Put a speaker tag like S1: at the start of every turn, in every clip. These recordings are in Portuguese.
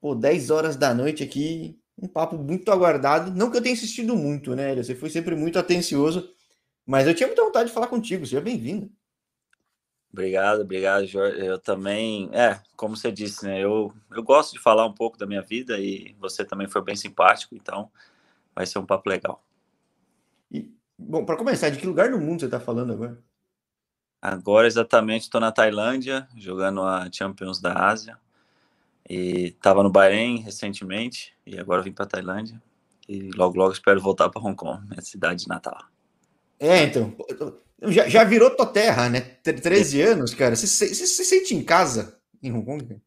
S1: Pô, 10 horas da noite aqui, um papo muito aguardado. Não que eu tenha insistido muito, né? Você foi sempre muito atencioso, mas eu tinha muita vontade de falar contigo. Seja bem-vindo.
S2: Obrigado, obrigado, Jorge. Eu também, é, como você disse, né? Eu, eu gosto de falar um pouco da minha vida e você também foi bem simpático, então vai ser um papo legal.
S1: E, bom, para começar, de que lugar do mundo você está falando agora?
S2: Agora, exatamente, estou na Tailândia, jogando a Champions da Ásia. E estava no Bahrein recentemente, e agora vim para Tailândia. E logo, logo espero voltar para Hong Kong, minha cidade natal.
S1: É, então. Já, já virou tua terra, né? 13 é. anos, cara. Você, se sente em casa em Hong Kong?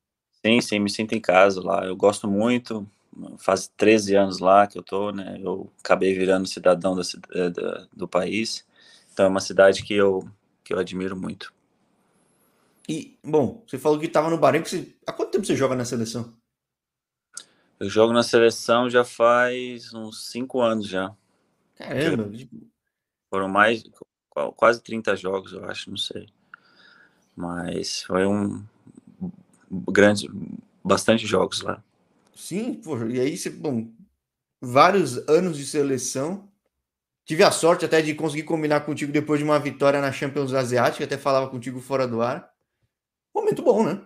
S2: Sim, sim, me sinto em casa lá. Eu gosto muito. Faz 13 anos lá que eu tô, né? Eu acabei virando cidadão da, eh, da, do país. Então é uma cidade que eu, que eu admiro muito.
S1: E, bom, você falou que estava no Bahrein. Você... Há quanto tempo você joga na seleção?
S2: Eu jogo na seleção já faz uns 5 anos já.
S1: Caramba!
S2: Foram mais, quase 30 jogos, eu acho, não sei. Mas foi um grande, bastante jogos lá.
S1: Sim, pô, e aí você, bom, vários anos de seleção. Tive a sorte até de conseguir combinar contigo depois de uma vitória na Champions Asiática, até falava contigo fora do ar. Momento bom, né?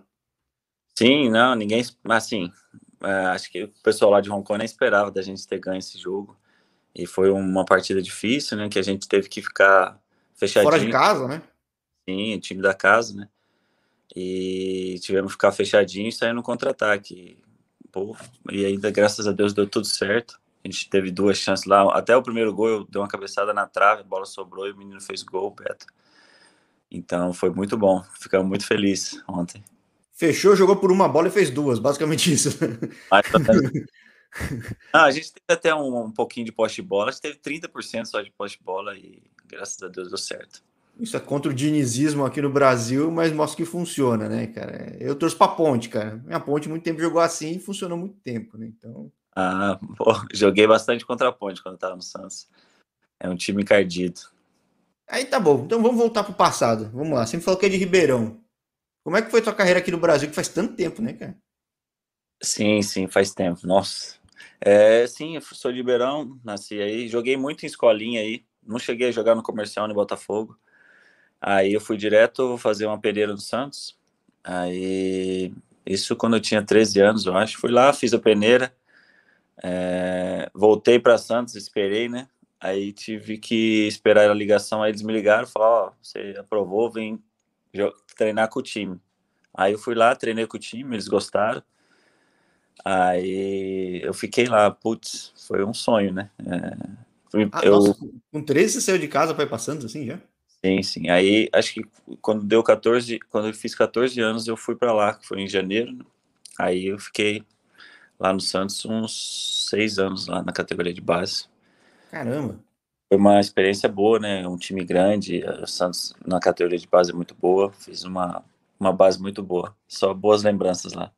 S2: Sim, não, ninguém, assim, é, acho que o pessoal lá de Hong Kong nem esperava da gente ter ganho esse jogo. E foi uma partida difícil, né, que a gente teve que ficar fechadinho.
S1: Fora de casa, né?
S2: Sim, o time da casa, né? E tivemos que ficar fechadinho e sair no contra-ataque. E ainda, graças a Deus, deu tudo certo. A gente teve duas chances lá. Até o primeiro gol, eu dei uma cabeçada na trave, a bola sobrou e o menino fez gol, Beto. Então foi muito bom. Ficamos muito felizes ontem.
S1: Fechou, jogou por uma bola e fez duas, basicamente isso.
S2: Ah, a gente teve até um, um pouquinho de poste bola, a gente teve 30% só de poste bola e graças a Deus deu certo.
S1: Isso é contra o dinizismo aqui no Brasil, mas mostra que funciona, né, cara? Eu torço pra ponte, cara. Minha ponte muito tempo jogou assim e funcionou muito tempo, né? Então.
S2: Ah, pô, joguei bastante contra a ponte quando tava no Santos. É um time encardido.
S1: Aí tá bom. Então vamos voltar pro passado. Vamos lá. Sempre falou que é de Ribeirão. Como é que foi tua carreira aqui no Brasil, que faz tanto tempo, né, cara?
S2: Sim, sim, faz tempo. Nossa. É, sim, eu sou de Ribeirão, nasci aí, joguei muito em escolinha aí, não cheguei a jogar no comercial no Botafogo. Aí eu fui direto fazer uma peneira no Santos. Aí, isso quando eu tinha 13 anos, eu acho. Fui lá, fiz a peneira, é, voltei para Santos, esperei, né? Aí tive que esperar a ligação, aí eles me ligaram, falaram, ó, oh, você aprovou, vem treinar com o time. Aí eu fui lá, treinei com o time, eles gostaram. Aí eu fiquei lá, putz, foi um sonho, né? É,
S1: ah, eu... Nossa, com 13 você saiu de casa para ir para Santos, assim, já?
S2: Sim, sim. Aí acho que quando deu 14, quando eu fiz 14 anos, eu fui para lá, que foi em janeiro. Né? Aí eu fiquei lá no Santos uns seis anos lá na categoria de base.
S1: Caramba!
S2: Foi uma experiência boa, né? Um time grande, o Santos na categoria de base é muito boa, fiz uma, uma base muito boa. Só boas lembranças lá.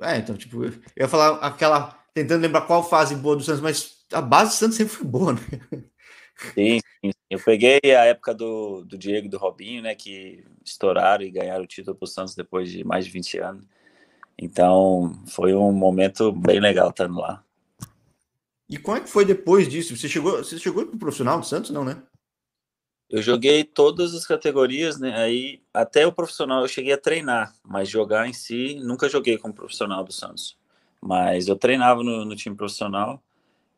S1: É, então, tipo, eu ia falar aquela. Tentando lembrar qual fase boa do Santos, mas a base do Santos sempre foi boa, né?
S2: Sim, sim. Eu peguei a época do, do Diego e do Robinho, né? Que estouraram e ganharam o título pro Santos depois de mais de 20 anos. Então, foi um momento bem legal estando lá.
S1: E como é que foi depois disso? Você chegou, você chegou pro profissional do Santos, não, né?
S2: Eu joguei todas as categorias, né? Aí até o profissional eu cheguei a treinar, mas jogar em si nunca joguei como profissional do Santos. Mas eu treinava no, no time profissional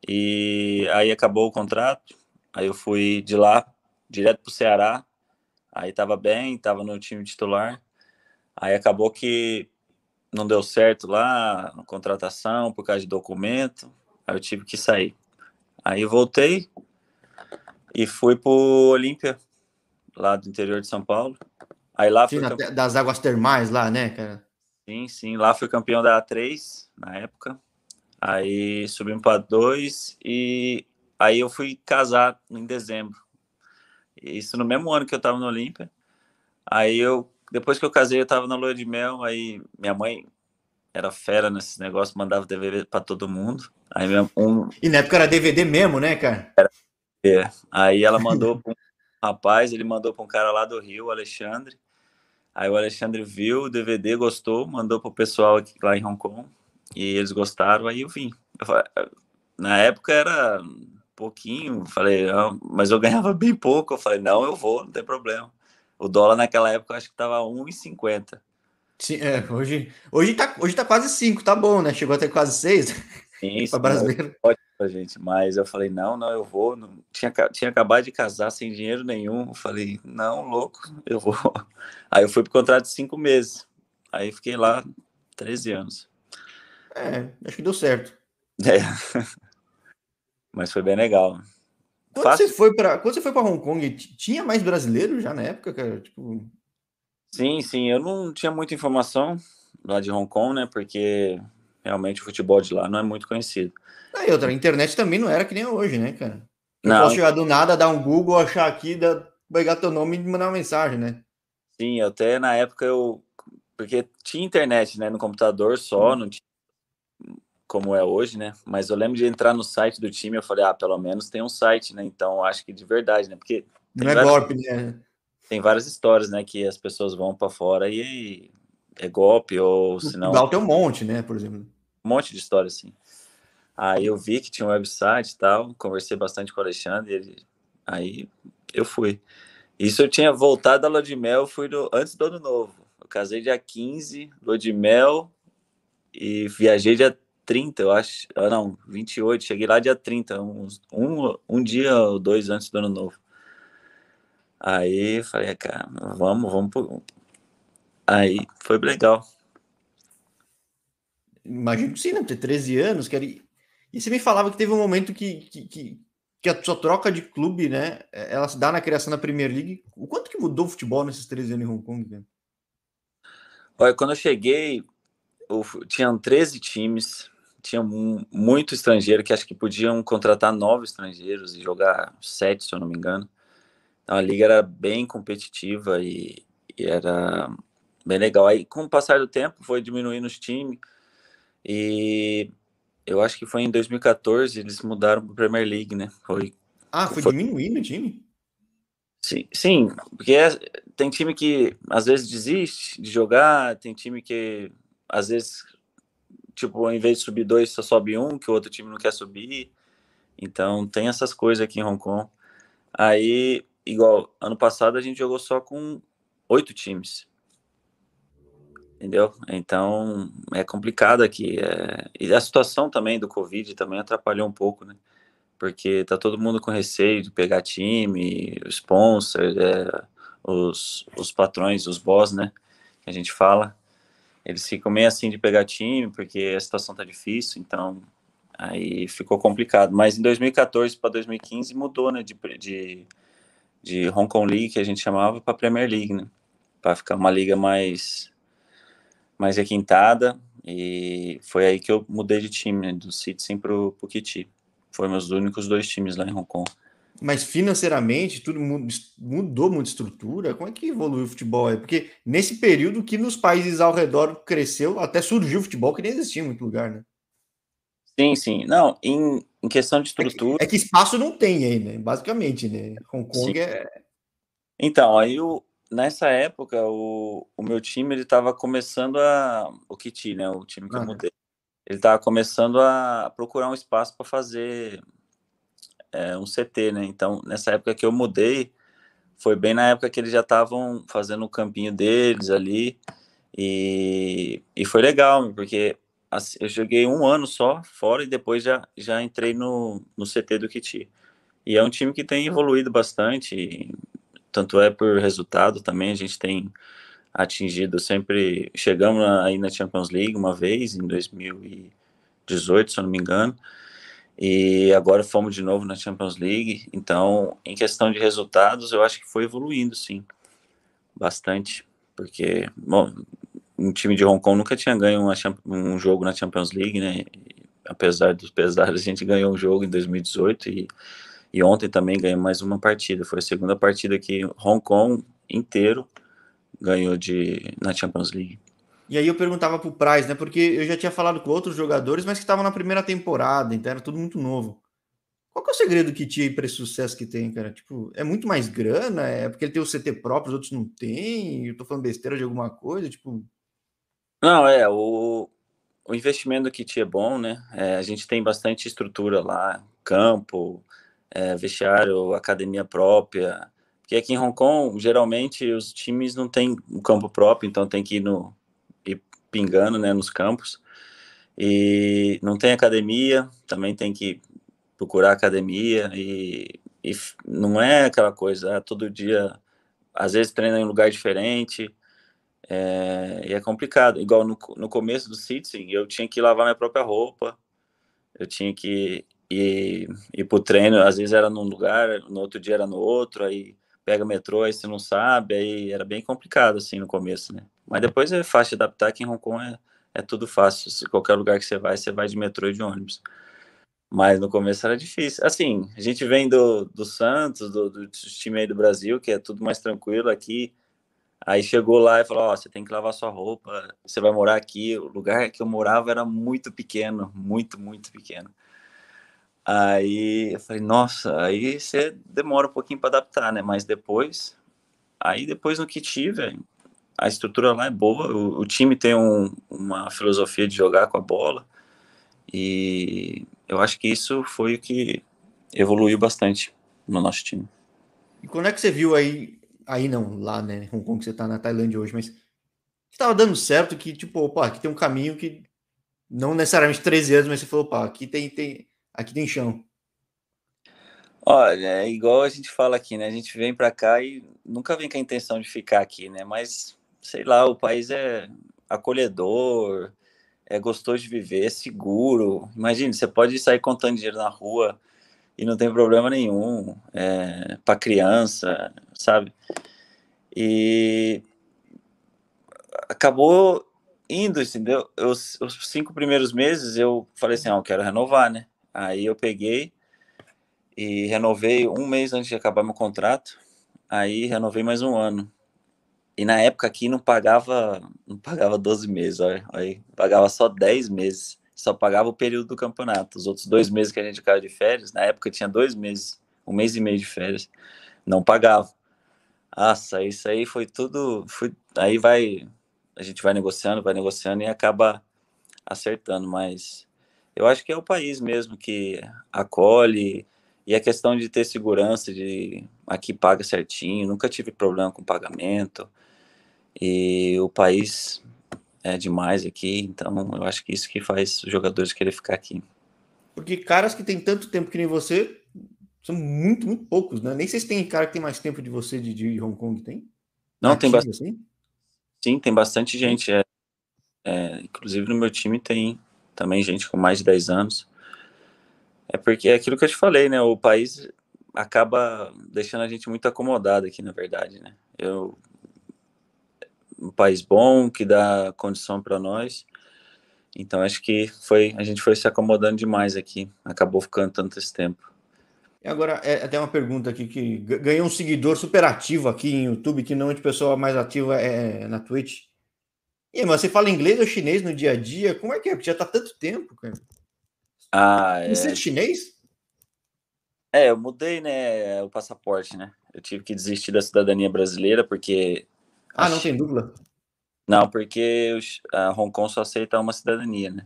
S2: e aí acabou o contrato. Aí eu fui de lá direto para o Ceará. Aí tava bem, tava no time titular. Aí acabou que não deu certo lá contratação por causa de documento. Aí eu tive que sair. Aí voltei, e fui pro Olímpia, lá do interior de São Paulo. Aí lá
S1: sim, campe... das águas termais lá, né, cara?
S2: Sim, sim. Lá fui campeão da A3 na época. Aí subimos para dois e aí eu fui casar em dezembro. Isso no mesmo ano que eu tava no Olímpia. Aí eu, depois que eu casei, eu tava na lua de mel. Aí minha mãe era fera nesse negócio, mandava DVD para todo mundo. Aí um...
S1: E na época era DVD mesmo, né, cara?
S2: Era é. Aí ela mandou para um rapaz, ele mandou para um cara lá do Rio, Alexandre. Aí o Alexandre viu o DVD, gostou, mandou pro pessoal aqui lá em Hong Kong e eles gostaram, aí eu vim. Eu falei, na época era pouquinho, falei, mas eu ganhava bem pouco. Eu falei, não, eu vou, não tem problema. O dólar naquela época eu acho que tava 1,50.
S1: Sim, é, hoje, hoje, tá, hoje tá quase 5, tá bom, né? Chegou até quase 6.
S2: Sim, sim brasileiro. Pode pra gente, mas eu falei, não, não, eu vou. Não, tinha, tinha acabado de casar sem dinheiro nenhum. Eu falei, não, louco, eu vou. Aí eu fui pro contrato de cinco meses. Aí fiquei lá 13 anos.
S1: É, acho que deu certo.
S2: É. Mas foi bem legal.
S1: Quando Fácil. você foi para quando você foi para Hong Kong, tinha mais brasileiro já na época, cara? Tipo...
S2: Sim, sim. Eu não tinha muita informação lá de Hong Kong, né? Porque realmente o futebol de lá não é muito conhecido.
S1: Ah, e outra, a internet também não era que nem hoje, né, cara? Eu não. posso chegar do nada, dar um Google, achar aqui, dar, pegar teu nome e mandar uma mensagem, né?
S2: Sim, até na época eu. Porque tinha internet, né? No computador só, hum. não tinha como é hoje, né? Mas eu lembro de entrar no site do time, eu falei, ah, pelo menos tem um site, né? Então acho que de verdade, né? Porque
S1: não é golpe, né?
S2: Tem várias histórias, né? Que as pessoas vão para fora e é golpe ou senão. Igual
S1: tem um monte, né? Por exemplo.
S2: Um monte de histórias, assim. Aí eu vi que tinha um website e tal, conversei bastante com o Alexandre, ele... aí eu fui. Isso eu tinha voltado da lua de mel, fui no... antes do ano novo. Eu casei dia 15, lua de mel, e viajei dia 30, eu acho. Ah, não, 28. Cheguei lá dia 30, uns, um, um dia ou dois antes do ano novo. Aí falei, ah, cara, vamos, vamos. Pro... Aí foi legal.
S1: Imagino que sim, né? Ter 13 anos, quer E você me falava que teve um momento que, que, que, que, a sua troca de clube, né? Ela se dá na criação da Premier League. O quanto que mudou o futebol nesses 13 anos em Hong Kong? Né?
S2: Olha, quando eu cheguei, tinham 13 times, tinha muito estrangeiro que acho que podiam contratar nove estrangeiros e jogar sete, se eu não me engano. A liga era bem competitiva e, e era bem legal. Aí, com o passar do tempo, foi diminuindo os times e eu acho que foi em 2014 eles mudaram para Premier League, né? Foi,
S1: ah, foi, foi... diminuindo o time?
S2: Sim, sim, porque é, tem time que às vezes desiste de jogar, tem time que às vezes tipo, em vez de subir dois, só sobe um, que o outro time não quer subir. Então, tem essas coisas aqui em Hong Kong. Aí, igual, ano passado a gente jogou só com oito times. Entendeu? Então, é complicado aqui. É... E a situação também do Covid também atrapalhou um pouco, né? Porque tá todo mundo com receio de pegar time, sponsor, é... os, os patrões, os boss, né? Que a gente fala eles ficam meio assim de pegar time, porque a situação tá difícil, então aí ficou complicado. Mas em 2014 para 2015 mudou, né, de, de, de Hong Kong League, que a gente chamava, para Premier League, né, para ficar uma liga mais, mais requintada, e foi aí que eu mudei de time, né, do Citizen para o Kiti. Foram meus únicos dois times lá em Hong Kong.
S1: Mas financeiramente, tudo mudou muita estrutura. Como é que evoluiu o futebol aí? Porque nesse período que nos países ao redor cresceu, até surgiu o futebol que nem existia em muito lugar, né?
S2: Sim, sim. Não, em, em questão de estrutura.
S1: É que, é que, espaço não tem aí, né? Basicamente, né? Hong Kong sim. é.
S2: Então, aí o, nessa época, o, o meu time ele estava começando a. O Kiti, né? O time que ah, eu mudei. Ele estava começando a procurar um espaço para fazer é, um CT, né? Então, nessa época que eu mudei, foi bem na época que eles já estavam fazendo o campinho deles ali, e, e foi legal, porque eu joguei um ano só fora e depois já, já entrei no, no CT do Kiti. E é um time que tem evoluído bastante, tanto é por resultado também, a gente tem atingido sempre, chegamos aí na Champions League uma vez, em 2018, se eu não me engano, e agora fomos de novo na Champions League. Então, em questão de resultados, eu acho que foi evoluindo, sim, bastante, porque bom, um time de Hong Kong nunca tinha ganho uma, um jogo na Champions League, né? Apesar dos pesares, a gente ganhou um jogo em 2018 e, e ontem também ganhou mais uma partida. Foi a segunda partida que Hong Kong inteiro ganhou de na Champions League.
S1: E aí eu perguntava pro Price, né? Porque eu já tinha falado com outros jogadores, mas que estavam na primeira temporada, então era tudo muito novo. Qual que é o segredo que tinha para esse sucesso que tem, cara? Tipo, é muito mais grana? É porque ele tem o CT próprio, os outros não têm? Eu tô falando besteira de alguma coisa? Tipo.
S2: Não, é, o, o investimento do Kit é bom, né? É, a gente tem bastante estrutura lá, campo, é, vestiário, academia própria. Porque aqui em Hong Kong, geralmente, os times não têm um campo próprio, então tem que ir, no, ir pingando né, nos campos. E não tem academia, também tem que procurar academia e, e não é aquela coisa, ah, todo dia, às vezes treina em um lugar diferente, é, e é complicado. Igual no, no começo do sitting, eu tinha que lavar minha própria roupa, eu tinha que ir, ir pro treino, às vezes era num lugar, no outro dia era no outro, aí pega metrô, aí você não sabe, aí era bem complicado, assim, no começo, né? Mas depois é fácil adaptar, que em Hong Kong é, é tudo fácil, se qualquer lugar que você vai, você vai de metrô e de ônibus. Mas no começo era difícil. Assim, a gente vem do, do Santos, do, do time aí do Brasil, que é tudo mais tranquilo aqui. Aí chegou lá e falou: Ó, oh, você tem que lavar sua roupa, você vai morar aqui. O lugar que eu morava era muito pequeno, muito, muito pequeno. Aí eu falei: Nossa, aí você demora um pouquinho para adaptar, né? Mas depois, aí depois no que tive, a estrutura lá é boa, o, o time tem um, uma filosofia de jogar com a bola. E eu acho que isso foi o que evoluiu bastante no nosso time.
S1: E quando é que você viu aí, aí não, lá, né, Hong Kong, que você tá na Tailândia hoje, mas estava dando certo que, tipo, opa, aqui tem um caminho que não necessariamente 13 anos, mas você falou, opa, aqui tem, tem, aqui tem chão.
S2: Olha, é igual a gente fala aqui, né? A gente vem para cá e nunca vem com a intenção de ficar aqui, né? Mas, sei lá, o país é acolhedor, é gostoso de viver, é seguro. Imagine, você pode sair contando dinheiro na rua e não tem problema nenhum é, para criança, sabe? E acabou indo, entendeu? Os, os, cinco primeiros meses eu falei assim, ah, eu quero renovar, né? Aí eu peguei e renovei um mês antes de acabar meu contrato. Aí renovei mais um ano. E na época aqui não pagava, não pagava 12 meses, olha, olha, pagava só 10 meses. Só pagava o período do campeonato. Os outros dois meses que a gente ficava de férias, na época tinha dois meses, um mês e meio de férias, não pagava. Nossa, isso aí foi tudo. Foi, aí vai. A gente vai negociando, vai negociando e acaba acertando, mas eu acho que é o país mesmo que acolhe e a questão de ter segurança, de aqui paga certinho, nunca tive problema com pagamento. E o país é demais aqui, então eu acho que isso que faz os jogadores querer ficar aqui.
S1: Porque caras que tem tanto tempo que nem você são muito, muito poucos, né? Nem sei se tem cara que tem mais tempo de você de, de Hong Kong, tem?
S2: Não, tem bastante. Assim? Sim, tem bastante gente. É, é, inclusive no meu time tem também gente com mais de 10 anos. É porque é aquilo que eu te falei, né? O país acaba deixando a gente muito acomodado aqui, na verdade, né? Eu um país bom que dá condição para nós. Então acho que foi a gente foi se acomodando demais aqui, acabou ficando tanto esse tempo.
S1: E agora é até uma pergunta aqui que ganhou um seguidor super ativo aqui em YouTube, que não é de pessoa mais ativa é na Twitch. E mas você fala inglês ou chinês no dia a dia? Como é que é? Porque já tá tanto tempo, cara.
S2: Ah, é.
S1: Você é chinês?
S2: É, eu mudei, né, o passaporte, né? Eu tive que desistir da cidadania brasileira porque
S1: ah, não tem dupla?
S2: Não, porque a Hong Kong só aceita uma cidadania, né?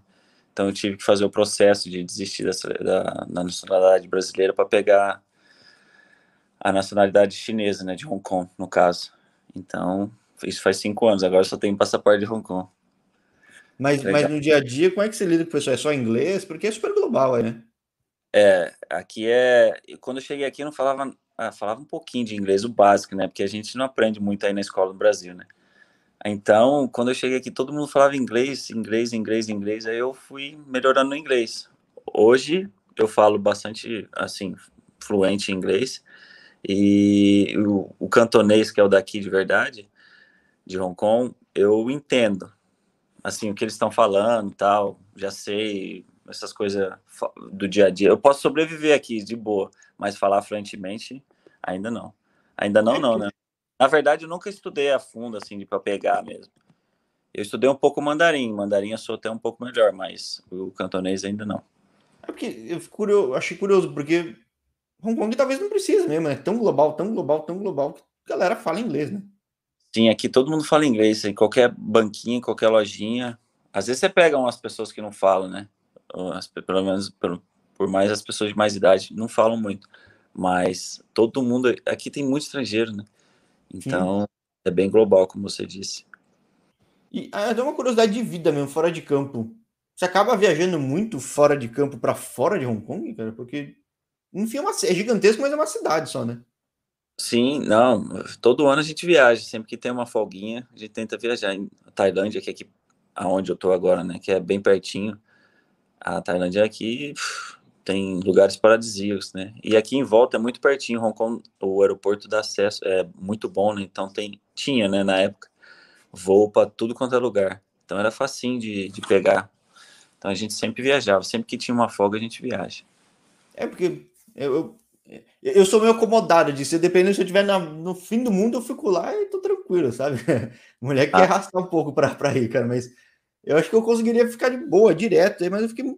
S2: Então eu tive que fazer o processo de desistir da, da nacionalidade brasileira para pegar a nacionalidade chinesa, né, de Hong Kong, no caso. Então, isso faz cinco anos, agora só tenho passaporte de Hong Kong.
S1: Mas, mas no dia a dia, como é que você lida com o pessoal? É só inglês? Porque é super global, né?
S2: É, aqui é. Quando eu cheguei aqui, eu não falava ah, falava um pouquinho de inglês, o básico, né? Porque a gente não aprende muito aí na escola no Brasil, né? Então, quando eu cheguei aqui, todo mundo falava inglês, inglês, inglês, inglês. Aí eu fui melhorando no inglês. Hoje eu falo bastante, assim, fluente em inglês. E o, o cantonês, que é o daqui de verdade, de Hong Kong, eu entendo. Assim, o que eles estão falando tal. Já sei essas coisas do dia a dia. Eu posso sobreviver aqui de boa, mas falar fluentemente ainda não. Ainda não, não, né? Na verdade, eu nunca estudei a fundo, assim, para pegar mesmo. Eu estudei um pouco mandarim, mandarim eu sou até um pouco melhor, mas o cantonês ainda não.
S1: É porque eu curioso, achei curioso, porque Hong Kong talvez não precise mesmo, é tão global, tão global, tão global que a galera fala inglês, né?
S2: Sim, aqui todo mundo fala inglês, em qualquer banquinha, qualquer lojinha. Às vezes você pega umas pessoas que não falam, né? As, pelo menos por, por mais as pessoas de mais idade não falam muito. Mas todo mundo. Aqui tem muito estrangeiro, né? Então Sim. é bem global, como você disse.
S1: E é uma curiosidade de vida mesmo, fora de campo. Você acaba viajando muito fora de campo para fora de Hong Kong, cara? Porque, enfim, é, uma, é gigantesco, mas é uma cidade só, né?
S2: Sim, não. Todo ano a gente viaja. Sempre que tem uma folguinha, a gente tenta viajar. Em Tailândia, que é aqui aonde eu tô agora, né? Que é bem pertinho. A Tailândia aqui tem lugares paradisíacos, né? E aqui em volta é muito pertinho. Hong Kong, o aeroporto dá acesso é muito bom, né? Então tem tinha, né? Na época voo para tudo quanto é lugar. Então era facinho de, de pegar. Então a gente sempre viajava. Sempre que tinha uma folga a gente viaja.
S1: É porque eu, eu eu sou meio acomodado disso. Dependendo se eu estiver no fim do mundo, eu fico lá e tô tranquilo, sabe? Mulher quer ah. arrastar um pouco para ir, cara, mas eu acho que eu conseguiria ficar de boa, direto, mas eu fiquei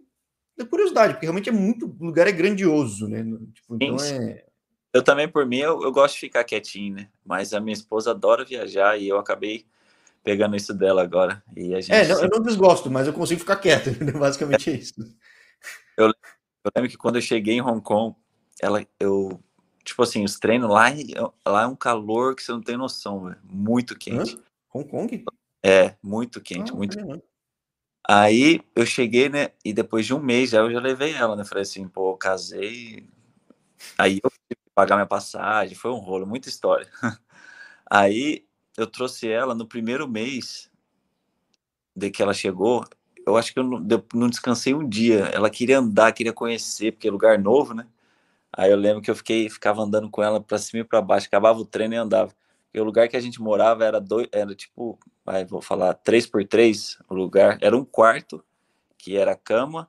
S1: de curiosidade, porque realmente é muito. O lugar é grandioso, né? Tipo, então é.
S2: Eu também, por mim, eu, eu gosto de ficar quietinho, né? Mas a minha esposa adora viajar e eu acabei pegando isso dela agora. E a gente
S1: é, não, eu não desgosto, mas eu consigo ficar quieto, basicamente é isso.
S2: Eu, eu lembro que quando eu cheguei em Hong Kong, ela, eu, tipo assim, os treinos lá, lá é um calor que você não tem noção, véio. muito quente. Hã?
S1: Hong Kong?
S2: É, muito quente, ah, muito. Aí eu cheguei, né, e depois de um mês já eu já levei ela, né, falei assim, pô, casei, aí eu tive que pagar minha passagem, foi um rolo, muita história. Aí eu trouxe ela no primeiro mês de que ela chegou, eu acho que eu não, eu não descansei um dia, ela queria andar, queria conhecer, porque é lugar novo, né, Aí eu lembro que eu fiquei, ficava andando com ela para cima e para baixo, acabava o treino e andava. E o lugar que a gente morava era dois, era tipo, vai, vou falar, três por três o lugar. Era um quarto, que era a cama,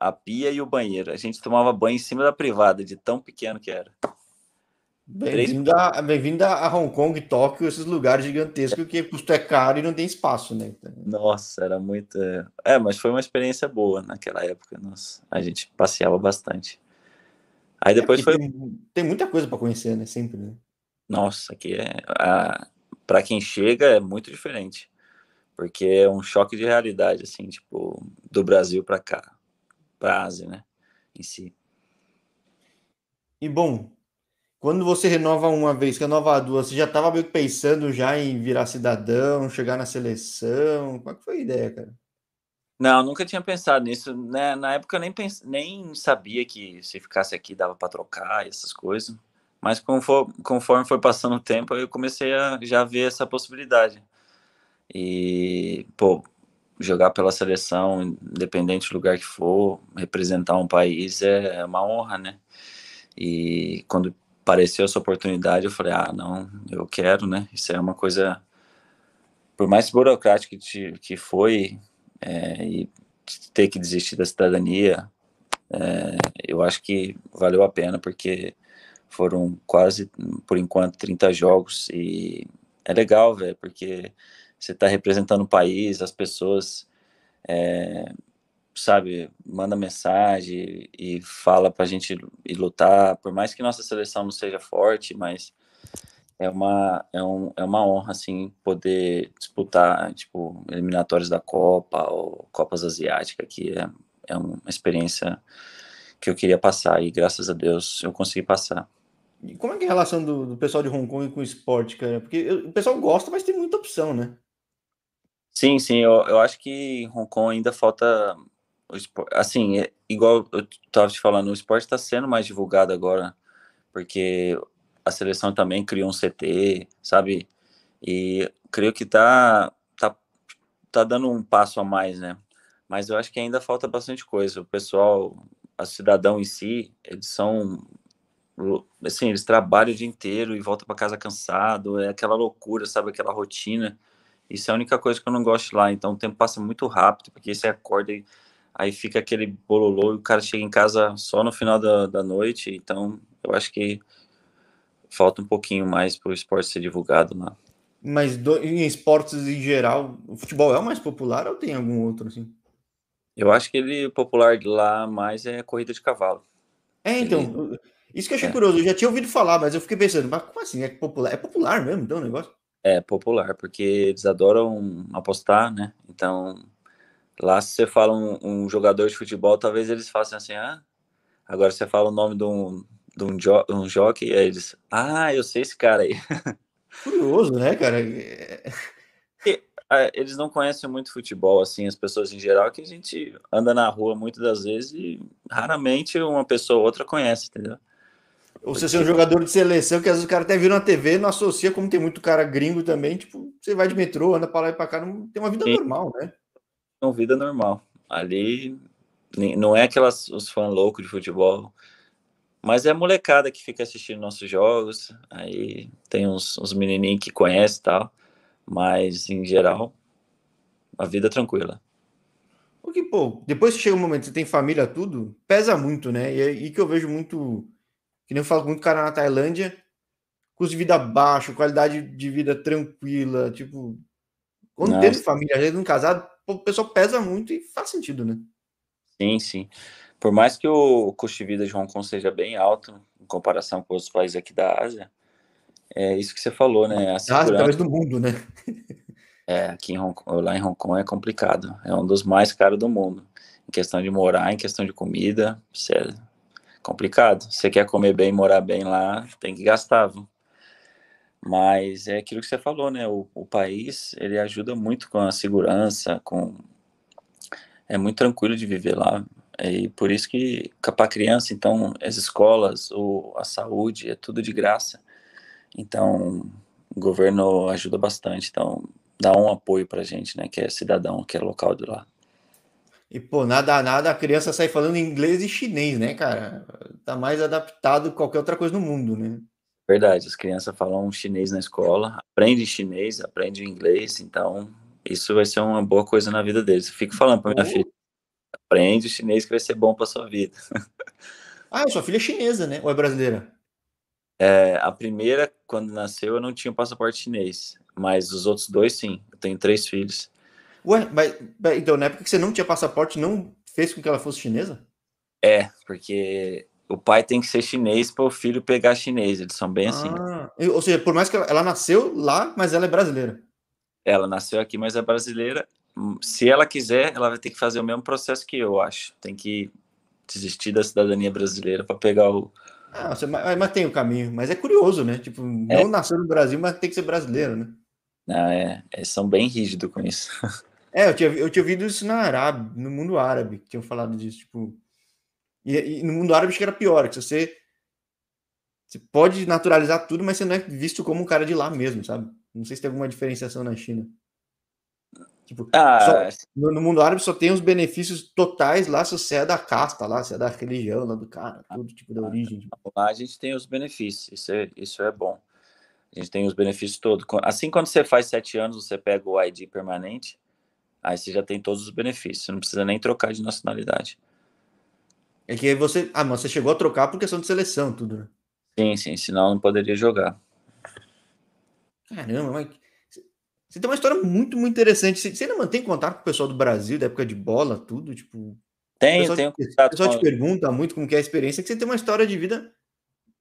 S2: a pia e o banheiro. A gente tomava banho em cima da privada, de tão pequeno que era.
S1: Bem-vindo a, bem a Hong Kong, Tóquio, esses lugares gigantescos que custo é caro e não tem espaço, né?
S2: Nossa, era muito. É, mas foi uma experiência boa naquela época. Nossa, a gente passeava bastante. Aí é, depois é foi.
S1: Tem, tem, muita coisa para conhecer, né? Sempre, né?
S2: Nossa, aqui é. Para quem chega é muito diferente. Porque é um choque de realidade, assim, tipo, do Brasil para cá, para Ásia, né? Em si.
S1: E bom, quando você renova uma vez, renova duas, você já estava meio pensando já em virar cidadão, chegar na seleção? Qual que foi a ideia, cara?
S2: Não, nunca tinha pensado nisso. Né? Na época eu nem, pens... nem sabia que se ficasse aqui dava para trocar essas coisas. Mas conforme, conforme foi passando o tempo, eu comecei a já ver essa possibilidade. E, pô, jogar pela seleção, independente do lugar que for, representar um país é uma honra, né? E quando apareceu essa oportunidade, eu falei, ah, não, eu quero, né? Isso é uma coisa, por mais burocrático que, que foi, é, e ter que desistir da cidadania, é, eu acho que valeu a pena, porque foram quase, por enquanto, 30 jogos e é legal, velho, porque você está representando o país, as pessoas, é, sabe, manda mensagem e fala para a gente ir lutar, por mais que nossa seleção não seja forte, mas é uma, é, um, é uma honra, assim, poder disputar, tipo, eliminatórios da Copa ou Copas Asiáticas, que é, é uma experiência que eu queria passar e graças a Deus eu consegui passar.
S1: E como é que é a relação do, do pessoal de Hong Kong com o esporte, cara? Porque o pessoal gosta, mas tem muita opção, né?
S2: Sim, sim, eu, eu acho que em Hong Kong ainda falta assim, é, igual eu estava te falando, o esporte está sendo mais divulgado agora, porque a seleção também criou um CT, sabe? E creio que tá, tá, tá dando um passo a mais, né? Mas eu acho que ainda falta bastante coisa. O pessoal, a cidadão em si, eles são assim, eles trabalham o dia inteiro e voltam para casa cansado, é aquela loucura, sabe, aquela rotina. Isso é a única coisa que eu não gosto lá. Então o tempo passa muito rápido, porque você acorda e aí fica aquele bololô e o cara chega em casa só no final da, da noite. Então eu acho que falta um pouquinho mais para o esporte ser divulgado lá.
S1: Mas do, em esportes em geral, o futebol é o mais popular ou tem algum outro assim?
S2: Eu acho que ele popular lá mais é corrida de cavalo.
S1: É, então, ele... isso que eu achei é. curioso. Eu já tinha ouvido falar, mas eu fiquei pensando, mas como assim? É popular? É popular mesmo, então, o negócio?
S2: É popular, porque eles adoram apostar, né? Então, lá se você fala um, um jogador de futebol, talvez eles façam assim, ah, agora você fala o nome de um, de um, jo um jockey, aí eles, ah, eu sei esse cara aí.
S1: Curioso, né, cara?
S2: eles não conhecem muito futebol, assim, as pessoas em geral, que a gente anda na rua muitas das vezes e raramente uma pessoa ou outra conhece, entendeu?
S1: Ou você ser um jogador de seleção, que às vezes o cara até viu na TV, não associa, como tem muito cara gringo também, tipo, você vai de metrô, anda para lá e para cá, não tem uma vida Sim. normal, né?
S2: Uma vida normal. Ali não é aquelas os fãs loucos de futebol, mas é a molecada que fica assistindo nossos jogos, aí tem uns, uns menininhos que conhecem e tal. Mas, em geral, a vida é tranquila.
S1: Porque, pô, depois que chega um momento que você tem família, tudo, pesa muito, né? E, é, e que eu vejo muito, que nem eu falo com muito cara na Tailândia, custo de vida baixo, qualidade de vida tranquila, tipo, quando Nossa. teve família, às vezes um casado, o pessoal pesa muito e faz sentido, né?
S2: Sim, sim. Por mais que o custo de vida de Hong Kong seja bem alto em comparação com os países aqui da Ásia, é isso que você falou, né? A
S1: segurança... Ah, talvez do mundo, né?
S2: é, aqui em Hong Kong, lá em Hong Kong é complicado. É um dos mais caros do mundo. Em questão de morar, em questão de comida, é complicado. Você quer comer bem, morar bem lá, tem que gastar, viu? Mas é aquilo que você falou, né? O, o país, ele ajuda muito com a segurança, com... É muito tranquilo de viver lá. E por isso que, para criança, então, as escolas, o, a saúde, é tudo de graça. Então, o governo ajuda bastante, então dá um apoio pra gente, né, que é cidadão, que é local de lá.
S1: E, pô, nada, nada a criança sai falando inglês e chinês, né, cara? Tá mais adaptado que qualquer outra coisa no mundo, né?
S2: Verdade, as crianças falam chinês na escola, aprendem chinês, aprendem inglês, então isso vai ser uma boa coisa na vida deles. Eu fico falando pra minha filha, aprende o chinês que vai ser bom pra sua vida.
S1: ah, sua filha é chinesa, né? Ou é brasileira?
S2: É, a primeira, quando nasceu, eu não tinha passaporte chinês, mas os outros dois, sim. Eu tenho três filhos.
S1: Ué, mas então na época que você não tinha passaporte, não fez com que ela fosse chinesa?
S2: É, porque o pai tem que ser chinês para o filho pegar chinês. Eles são bem assim. ah,
S1: assim. Ou seja, por mais que ela, ela, nasceu lá, mas ela é brasileira.
S2: Ela nasceu aqui, mas é brasileira. Se ela quiser, ela vai ter que fazer o mesmo processo que eu, acho. Tem que desistir da cidadania brasileira para pegar o,
S1: ah, você, mas tem o caminho. Mas é curioso, né? Tipo, é. não nasceu no Brasil, mas tem que ser brasileiro, né?
S2: Não, é, é são bem rígidos com isso.
S1: É, eu tinha, eu tinha ouvido isso na Arábia, no mundo árabe, que tinham falado disso, tipo. E, e, no mundo árabe acho que era pior, que você, você pode naturalizar tudo, mas você não é visto como um cara de lá mesmo, sabe? Não sei se tem alguma diferenciação na China. Tipo, ah, só, no, no, mundo árabe só tem os benefícios totais lá se você é da casta lá, se é da religião lá do cara, todo tipo da origem. Tipo.
S2: Lá a gente tem os benefícios, isso é, isso é bom. A gente tem os benefícios todos. Assim, quando você faz sete anos, você pega o ID permanente, aí você já tem todos os benefícios, você não precisa nem trocar de nacionalidade.
S1: É que você. Ah, mas você chegou a trocar por questão de seleção, tudo, né?
S2: Sim, sim, senão não poderia jogar.
S1: Caramba, mas você tem uma história muito, muito interessante. Você ainda mantém contato com o pessoal do Brasil, da época de bola, tudo? Tipo,
S2: tenho, tenho
S1: contato. O pessoal te pergunta muito como é a experiência, que você tem uma história de vida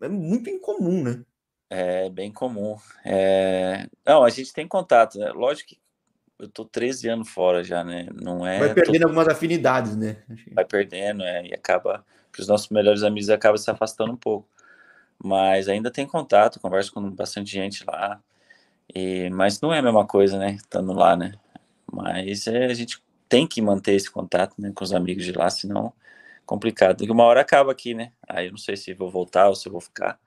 S1: é muito incomum, né?
S2: É bem comum. É... Não, a gente tem contato, né? Lógico que eu tô 13 anos fora já, né? Não é.
S1: Vai perdendo tô... algumas afinidades, né?
S2: Vai perdendo, é, e acaba que os nossos melhores amigos acabam se afastando um pouco. Mas ainda tem contato, converso com bastante gente lá. E, mas não é a mesma coisa, né? Estando lá, né? Mas é, a gente tem que manter esse contato né, com os amigos de lá, senão é complicado. E uma hora acaba aqui, né? Aí eu não sei se vou voltar ou se vou ficar.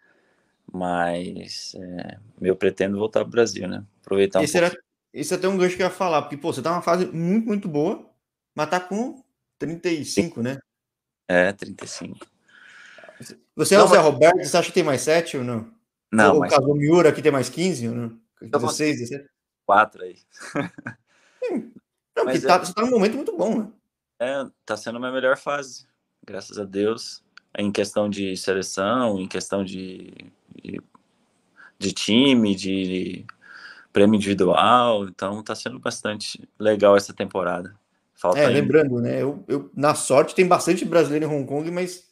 S2: Mas é, eu pretendo voltar para o Brasil, né? Aproveitar um
S1: esse pouco. Era, esse é até um gancho que eu ia falar, porque, pô, você tá numa fase muito, muito boa, mas tá com 35, Sim. né?
S2: É, 35.
S1: Você é o Zé Roberto, você acha que tem mais 7 ou não?
S2: Não,
S1: ou mas... o Miura aqui tem mais 15 ou não? 16, 17?
S2: Quatro aí.
S1: Não, porque tá, é... você tá num momento muito bom, né?
S2: É, tá sendo a minha melhor fase, graças a Deus. Em questão de seleção, em questão de, de, de time, de prêmio individual. Então tá sendo bastante legal essa temporada.
S1: Falta é, ainda. lembrando, né? Eu, eu, na sorte, tem bastante brasileiro em Hong Kong, mas.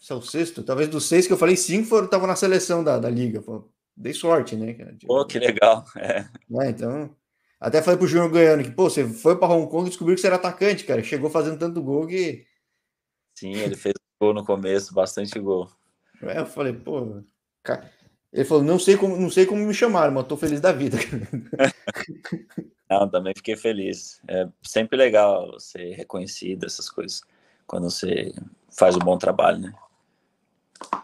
S1: Esse é o sexto. Talvez dos seis que eu falei, cinco foram estavam na seleção da, da liga. Pô, dei sorte, né?
S2: Pô, que legal. É.
S1: é então. Até falei pro Júnior Goiano que, pô, você foi para Hong Kong e descobriu que você era atacante, cara. Chegou fazendo tanto gol que.
S2: Sim, ele fez gol no começo, bastante gol.
S1: É, eu falei, pô. Cara... Ele falou, não sei como, não sei como me chamaram, mas tô feliz da vida.
S2: Não, também fiquei feliz. É sempre legal ser reconhecido, essas coisas, quando você faz um bom trabalho, né?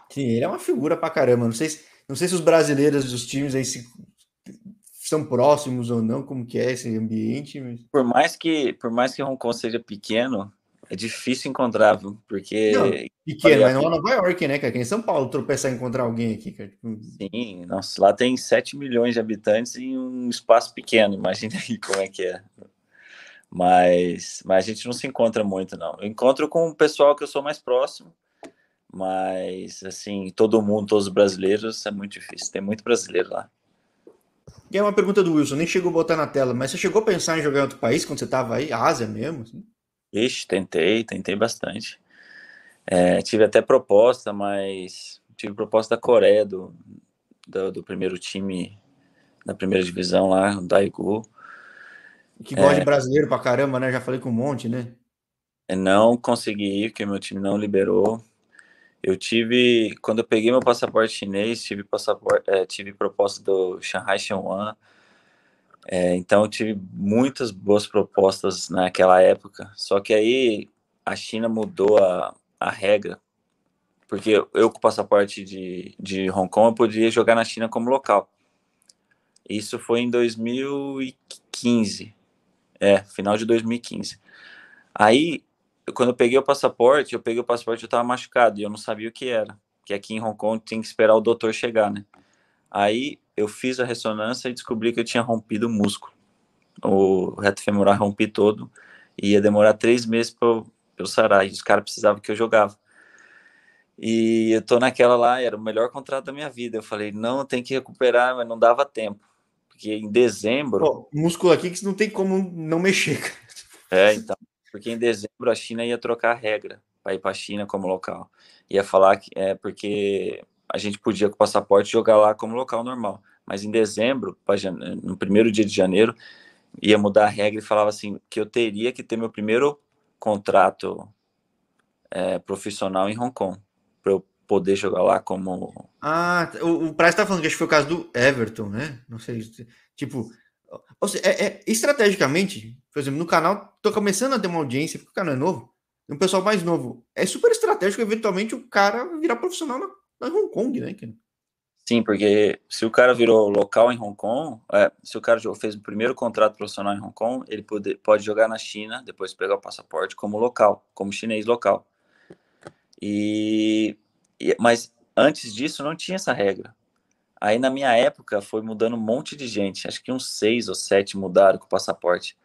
S1: Sim, ele é uma figura pra caramba. Não sei se, não sei se os brasileiros dos times aí se, são próximos ou não, como que é esse ambiente. Mas...
S2: Por mais que por mais que Hong Kong seja pequeno, é difícil encontrar, viu? Porque.
S1: Não, pequeno, mas não é Nova York, né, cara? Aqui em São Paulo tropeçar e encontrar alguém aqui, cara. Tipo,
S2: Sim, nossa, lá tem 7 milhões de habitantes em um espaço pequeno, imagina aí como é que é. Mas, mas a gente não se encontra muito, não. Eu encontro com o pessoal que eu sou mais próximo, mas, assim, todo mundo, todos os brasileiros, é muito difícil. Tem muito brasileiro lá.
S1: E é uma pergunta do Wilson, nem chegou a botar na tela, mas você chegou a pensar em jogar em outro país quando você estava aí? Ásia mesmo? Assim?
S2: Ixi, tentei, tentei bastante. É, tive até proposta, mas tive proposta da Coreia, do, do, do, primeiro time da primeira divisão lá, o Daegu.
S1: Que gosta é, de brasileiro pra caramba, né? Já falei com um monte, né?
S2: É, não consegui ir, porque meu time não liberou. Eu tive, quando eu peguei meu passaporte chinês, tive, passaporte, é, tive proposta do Shanghai Shenhua, é, então eu tive muitas boas propostas naquela época, só que aí a China mudou a, a regra, porque eu com o passaporte de, de Hong Kong eu podia jogar na China como local. Isso foi em 2015, é, final de 2015. Aí, quando eu peguei o passaporte, eu peguei o passaporte eu estava machucado e eu não sabia o que era, que aqui em Hong Kong tem que esperar o doutor chegar, né? Aí eu fiz a ressonância e descobri que eu tinha rompido o músculo. O reto femoral rompi todo e ia demorar três meses para eu sarar. E os caras precisavam que eu jogava. E eu tô naquela lá, era o melhor contrato da minha vida. Eu falei, não, tem que recuperar, mas não dava tempo. Porque em dezembro. Pô,
S1: músculo aqui que não tem como não mexer.
S2: É, então. Porque em dezembro a China ia trocar a regra para ir para a China como local. Ia falar que é porque a gente podia com o passaporte jogar lá como local normal. Mas em dezembro, no primeiro dia de janeiro, ia mudar a regra e falava assim que eu teria que ter meu primeiro contrato é, profissional em Hong Kong para eu poder jogar lá como.
S1: Ah, o, o Price tá falando que acho que foi o caso do Everton, né? Não sei, tipo, seja, é, é, estrategicamente, por exemplo, no canal tô começando a ter uma audiência porque o canal é novo, um pessoal mais novo. É super estratégico eventualmente o cara virar profissional na na Hong Kong, né?
S2: Sim, porque se o cara virou local em Hong Kong, é, se o cara fez o primeiro contrato profissional em Hong Kong, ele pode, pode jogar na China, depois pegar o passaporte como local, como chinês local. E, e, mas antes disso não tinha essa regra. Aí na minha época foi mudando um monte de gente, acho que uns seis ou sete mudaram com o passaporte.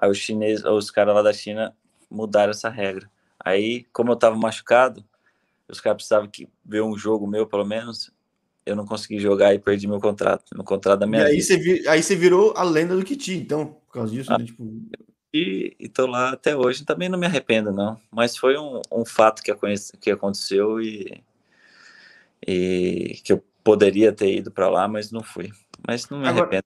S2: Aí os chineses, os caras lá da China mudaram essa regra. Aí, como eu estava machucado, os caras precisavam que, ver um jogo meu, pelo menos, eu não consegui jogar e perdi meu contrato, no contrato da minha
S1: e aí vida. Você aí você virou a lenda do Kiti, então, por causa disso,
S2: ah,
S1: né? tipo...
S2: E, e tô lá até hoje, também não me arrependo, não. Mas foi um, um fato que, conheci, que aconteceu e, e que eu poderia ter ido para lá, mas não fui. Mas não me Agora, arrependo.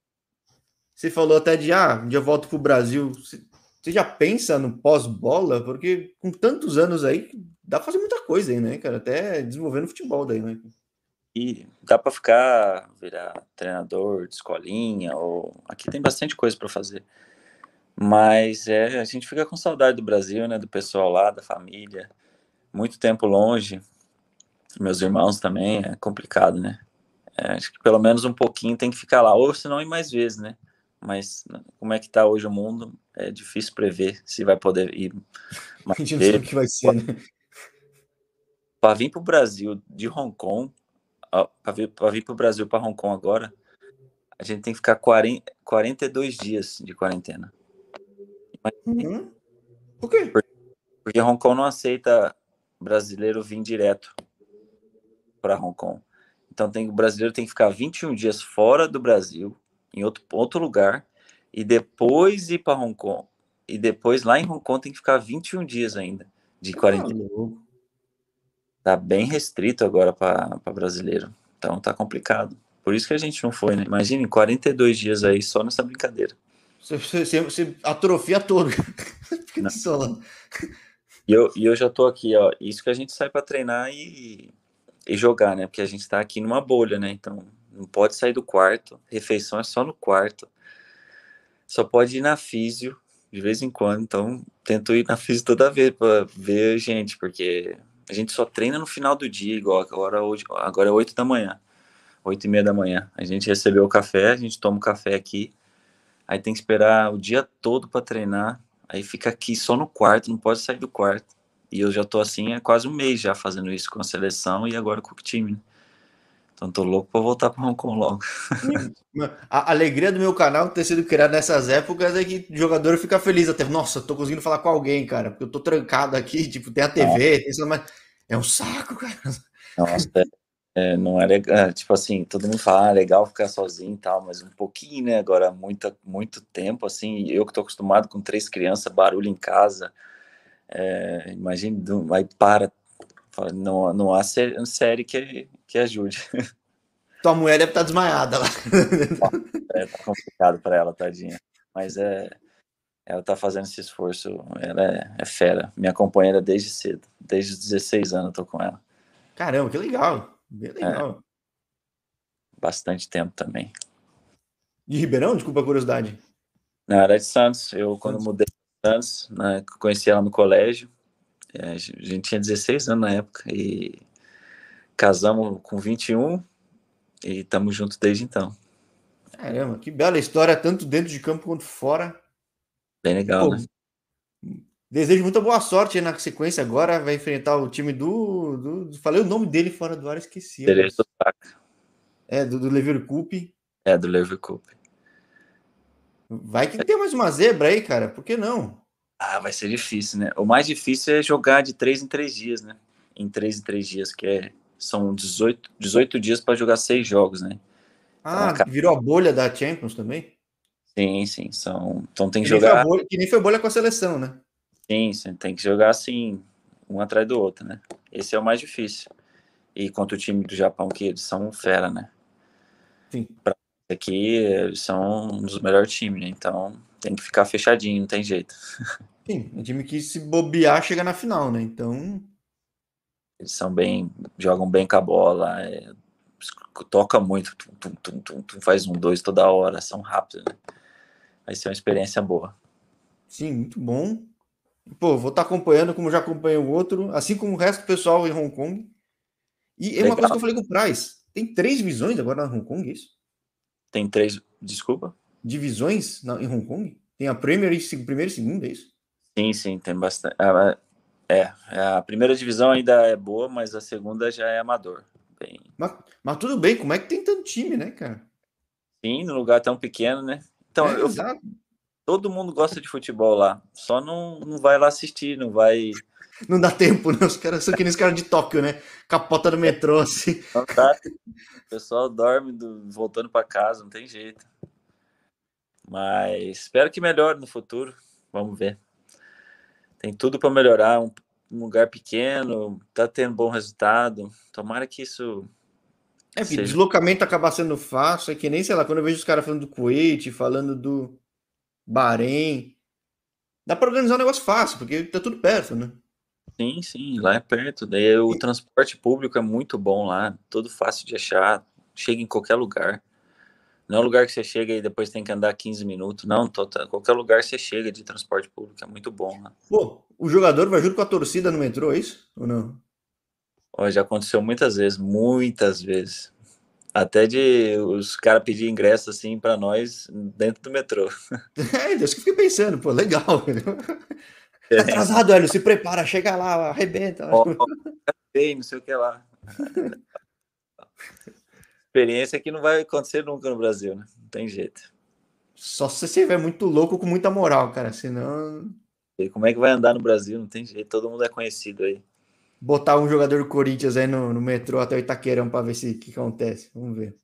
S1: Você falou até de, ah, um dia eu volto pro Brasil. Você já pensa no pós-bola? Porque com tantos anos aí, dá pra fazer muita coisa aí, né, cara? Até desenvolvendo futebol daí, né?
S2: E dá para ficar, virar treinador de escolinha, ou aqui tem bastante coisa para fazer. Mas é, a gente fica com saudade do Brasil, né? Do pessoal lá, da família. Muito tempo longe. Meus irmãos também, é complicado, né? É, acho que pelo menos um pouquinho tem que ficar lá, ou se não ir mais vezes, né? Mas como é que tá hoje o mundo, é difícil prever se vai poder ir.
S1: a gente não sabe o que vai ser, né?
S2: para vir para o Brasil de Hong Kong, para vir, vir para o Brasil para Hong Kong agora, a gente tem que ficar 40, 42 dias de quarentena.
S1: Uhum. Por quê?
S2: Porque Hong Kong não aceita brasileiro vir direto para Hong Kong. Então tem, o brasileiro tem que ficar 21 dias fora do Brasil, em outro, outro lugar, e depois ir para Hong Kong. e depois lá em Hong Kong tem que ficar 21 dias ainda de
S1: Tá
S2: quarentena. Tá bem restrito agora para brasileiro. Então tá complicado. Por isso que a gente não foi, né? Imagine 42 dias aí só nessa brincadeira.
S1: Você, você, você atrofia todo. Fica isolando.
S2: E eu, e eu já tô aqui, ó. Isso que a gente sai para treinar e, e jogar, né? Porque a gente tá aqui numa bolha, né? Então não pode sair do quarto. Refeição é só no quarto. Só pode ir na físio de vez em quando. Então tento ir na físio toda vez para ver gente, porque a gente só treina no final do dia, igual agora hoje. Agora é 8 da manhã. 8 e meia da manhã. A gente recebeu o café, a gente toma o café aqui. Aí tem que esperar o dia todo para treinar. Aí fica aqui só no quarto, não pode sair do quarto. E eu já tô assim há quase um mês já fazendo isso com a seleção e agora com o time. Né? Então tô louco para voltar para Hong Kong logo.
S1: A alegria do meu canal ter sido criado nessas épocas é que o jogador fica feliz até. Nossa, tô conseguindo falar com alguém, cara, porque eu tô trancado aqui, tipo, tem a TV, tem isso, mas é um saco, cara.
S2: Nossa, é, é, não é legal. Tipo assim, todo mundo fala, ah, legal ficar sozinho e tal, mas um pouquinho, né? Agora, muita, muito tempo, assim, eu que tô acostumado com três crianças, barulho em casa. É, imagine, aí para. Não, não há série que, que ajude.
S1: Tua mulher deve estar desmaiada lá.
S2: É, tá complicado para ela, tadinha. Mas é, ela tá fazendo esse esforço. Ela é, é, fera. Minha companheira desde cedo. Desde os 16 anos eu tô com ela.
S1: Caramba, que legal. Bem legal.
S2: É, bastante tempo também.
S1: De Ribeirão? Desculpa a curiosidade.
S2: Não, era de Santos. Eu, quando mudei de Santos, né, conheci ela no colégio. É, a gente tinha 16 anos na época. E casamos com 21 e estamos juntos desde então.
S1: Caramba, que bela história, tanto dentro de campo quanto fora.
S2: Bem legal, Pô, né?
S1: Desejo muita boa sorte na sequência agora. Vai enfrentar o time do. do falei o nome dele fora do ar, esqueci. É, do, do Leverkusen.
S2: É, do Leverkusen.
S1: Vai que tem mais uma zebra aí, cara. Por que não?
S2: Ah, vai ser difícil, né? O mais difícil é jogar de três em três dias, né? Em três em três dias, que é, são 18, 18 dias para jogar seis jogos, né?
S1: Ah, então, virou a bolha da Champions também?
S2: Sim, sim. São, então tem que,
S1: que
S2: jogar.
S1: Bolha, que nem foi bolha com a seleção, né?
S2: Sim, sim, tem que jogar assim, um atrás do outro, né? Esse é o mais difícil. E contra o time do Japão, que eles são fera, né?
S1: Sim.
S2: Pra aqui, eles são um dos melhores times, né? Então tem que ficar fechadinho, não tem jeito.
S1: Sim, um time que se bobear chega na final, né? Então.
S2: Eles são bem. jogam bem com a bola, é, toca muito, tum, tum, tum, tum, faz um, dois toda hora, são rápidos, né? Vai ser uma experiência boa.
S1: Sim, muito bom. Pô, vou estar acompanhando como já acompanhei o outro, assim como o resto do pessoal em Hong Kong. E é uma coisa que eu falei com o Price. Tem três divisões agora na Hong Kong, é isso?
S2: Tem três, desculpa?
S1: Divisões na, em Hong Kong? Tem a Premier e primeira e segunda, é isso?
S2: Sim, sim, tem bastante. É, a primeira divisão ainda é boa, mas a segunda já é amador. Bem...
S1: Mas, mas, tudo bem, como é que tem tanto time, né, cara?
S2: Sim, no lugar tão pequeno, né? Então,
S1: é,
S2: eu,
S1: exato.
S2: todo mundo gosta de futebol lá, só não, não vai lá assistir, não vai.
S1: Não dá tempo, né? Os caras são que nem os caras de Tóquio, né? Capota do metrô, assim.
S2: Não dá. O pessoal dorme do, voltando para casa, não tem jeito. Mas espero que melhore no futuro. Vamos ver. Tem tudo para melhorar. Um, um lugar pequeno, tá tendo bom resultado. Tomara que isso.
S1: É, porque seja... deslocamento acabar sendo fácil. É que nem, sei lá, quando eu vejo os caras falando do Kuwait, falando do Bahrein. Dá para organizar um negócio fácil, porque tá tudo perto, né?
S2: Sim, sim, lá é perto. Daí o transporte público é muito bom lá, todo fácil de achar, chega em qualquer lugar. Não é um lugar que você chega e depois tem que andar 15 minutos. Não, qualquer lugar você chega de transporte público, é muito bom lá.
S1: Pô, o jogador vai junto com a torcida no metrô, é isso? Ou não?
S2: Ó, já aconteceu muitas vezes, muitas vezes. Até de os caras pedir ingresso assim para nós dentro do metrô.
S1: É, isso que eu fiquei pensando, pô, legal. Tá atrasado, Hélio, se prepara, chega lá, arrebenta.
S2: Ó, não sei o que lá. Experiência que não vai acontecer nunca no Brasil, né? Não tem jeito.
S1: Só se você estiver muito louco com muita moral, cara, senão.
S2: E como é que vai andar no Brasil? Não tem jeito, todo mundo é conhecido aí.
S1: Botar um jogador do Corinthians aí no, no metrô até o Itaquerão para ver se que acontece. Vamos ver.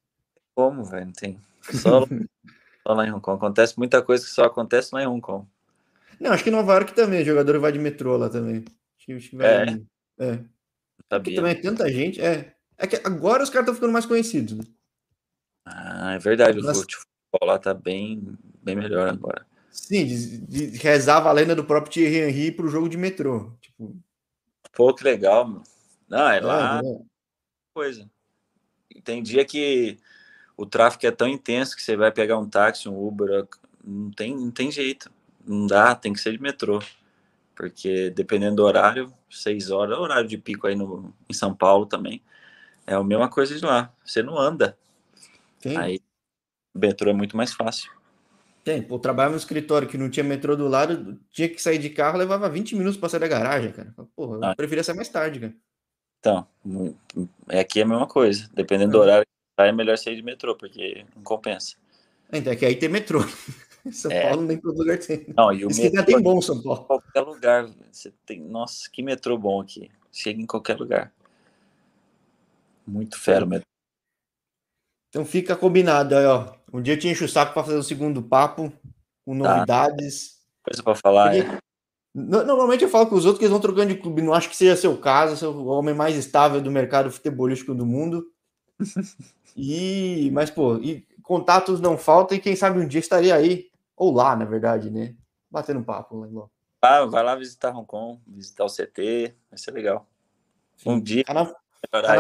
S2: Como, velho? Não tem. Só, só lá em Hong Kong. Acontece muita coisa que só acontece lá em Hong Kong.
S1: Não, acho que Nova York também, o jogador vai de metrô lá também. Acho que, acho que vai,
S2: É.
S1: é.
S2: Sabia.
S1: também é tanta gente. É. É que agora os caras estão ficando mais conhecidos, né?
S2: Ah, é verdade. O
S1: Mas-
S2: futebol lá tá bem, bem melhor agora.
S1: Sim, de, de rezava a lenda do próprio Thierry Henry pro jogo de metrô. Tipo,
S2: Pô, que legal, mano. Não, é
S1: é,
S2: lá
S1: é.
S2: coisa. Tem dia que o tráfego é tão intenso que você vai pegar um táxi, um Uber, não tem, não tem jeito. Não dá, tem que ser de metrô. Porque dependendo do horário, seis horas, é horário de pico aí no, em São Paulo também. É a mesma coisa de lá. Você não anda.
S1: Tem,
S2: Aí o metrô é muito mais fácil.
S1: tem. Pô, eu trabalhava no escritório que não tinha metrô do lado, tinha que sair de carro, levava 20 minutos para sair da garagem, cara. Porra, eu
S2: Ah.
S1: preferia sair mais tarde, cara.
S2: Então, é aqui é a mesma coisa. Dependendo do
S1: É.
S2: horário que é melhor sair de metrô, porque não compensa.
S1: Então, é que aí tem metrô. São
S2: É.
S1: Paulo nem todo lugar tem.
S2: Não, e o
S1: Isso
S2: metrô
S1: tem bom São Paulo.
S2: qualquer lugar. Você tem, nossa, que metrô bom aqui. Chega em qualquer lugar. Muito fera o metrô.
S1: Então fica combinado aí, ó. Um dia eu te encho o saco para fazer um segundo papo com
S2: Tá.
S1: novidades.
S2: Coisa pra falar,
S1: Porque-
S2: é.
S1: No- Normalmente eu falo com os outros que eles vão trocando de clube. Não acho que seja seu caso, o homem mais estável do mercado futebolístico do mundo. E, mas, pô, e contatos não faltam, e quem sabe um dia estaria aí, ou lá, na verdade, né? Batendo papo lá em Ló.
S2: Ah, vai lá visitar Hong Kong, visitar o CT, vai ser legal. Um dia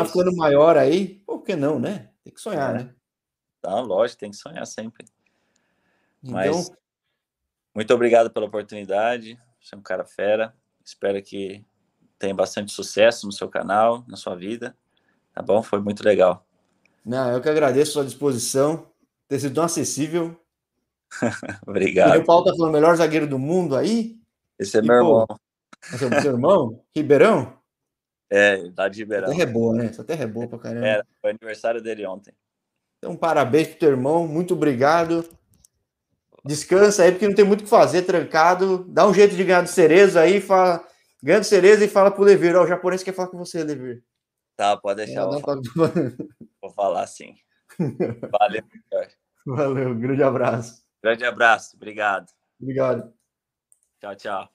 S2: isso.
S1: ficando maior aí, por que não, né? Tem que sonhar,
S2: É.
S1: né?
S2: Tá, lógico, tem que sonhar sempre.
S1: Então,
S2: Mas- Muito obrigado pela oportunidade. Você é um cara fera. Espero que tenha bastante sucesso no seu canal, na sua vida. Tá bom? Foi muito legal.
S1: não, eu que agradeço a sua disposição, ter sido tão acessível. E
S2: Obrigado.
S1: o Paulo tá falando, melhor zagueiro do mundo aí?
S2: Esse é
S1: E,
S2: meu
S1: pô,
S2: irmão.
S1: Esse é o seu irmão? Ribeirão?
S2: É, lá de
S1: Essa
S2: Ribeirão.
S1: terra é boa, né? Essa terra é boa pra caramba.
S2: Era, foi aniversário dele ontem.
S1: Então, parabéns pro teu irmão, muito obrigado. Descansa aí, porque não tem muito o que fazer, trancado. Dá um jeito de ganhar do Cerezo aí, fala... ganha do Cerezo e fala pro Levir. Ó, o japonês quer falar com você, Levir.
S2: Tá, pode deixar.
S1: Dá um
S2: Eu
S1: toque-
S2: vou falar sim. Valeu. Jorge.
S1: Valeu, grande abraço.
S2: Grande abraço. Obrigado.
S1: Obrigado.
S2: Tchau, tchau.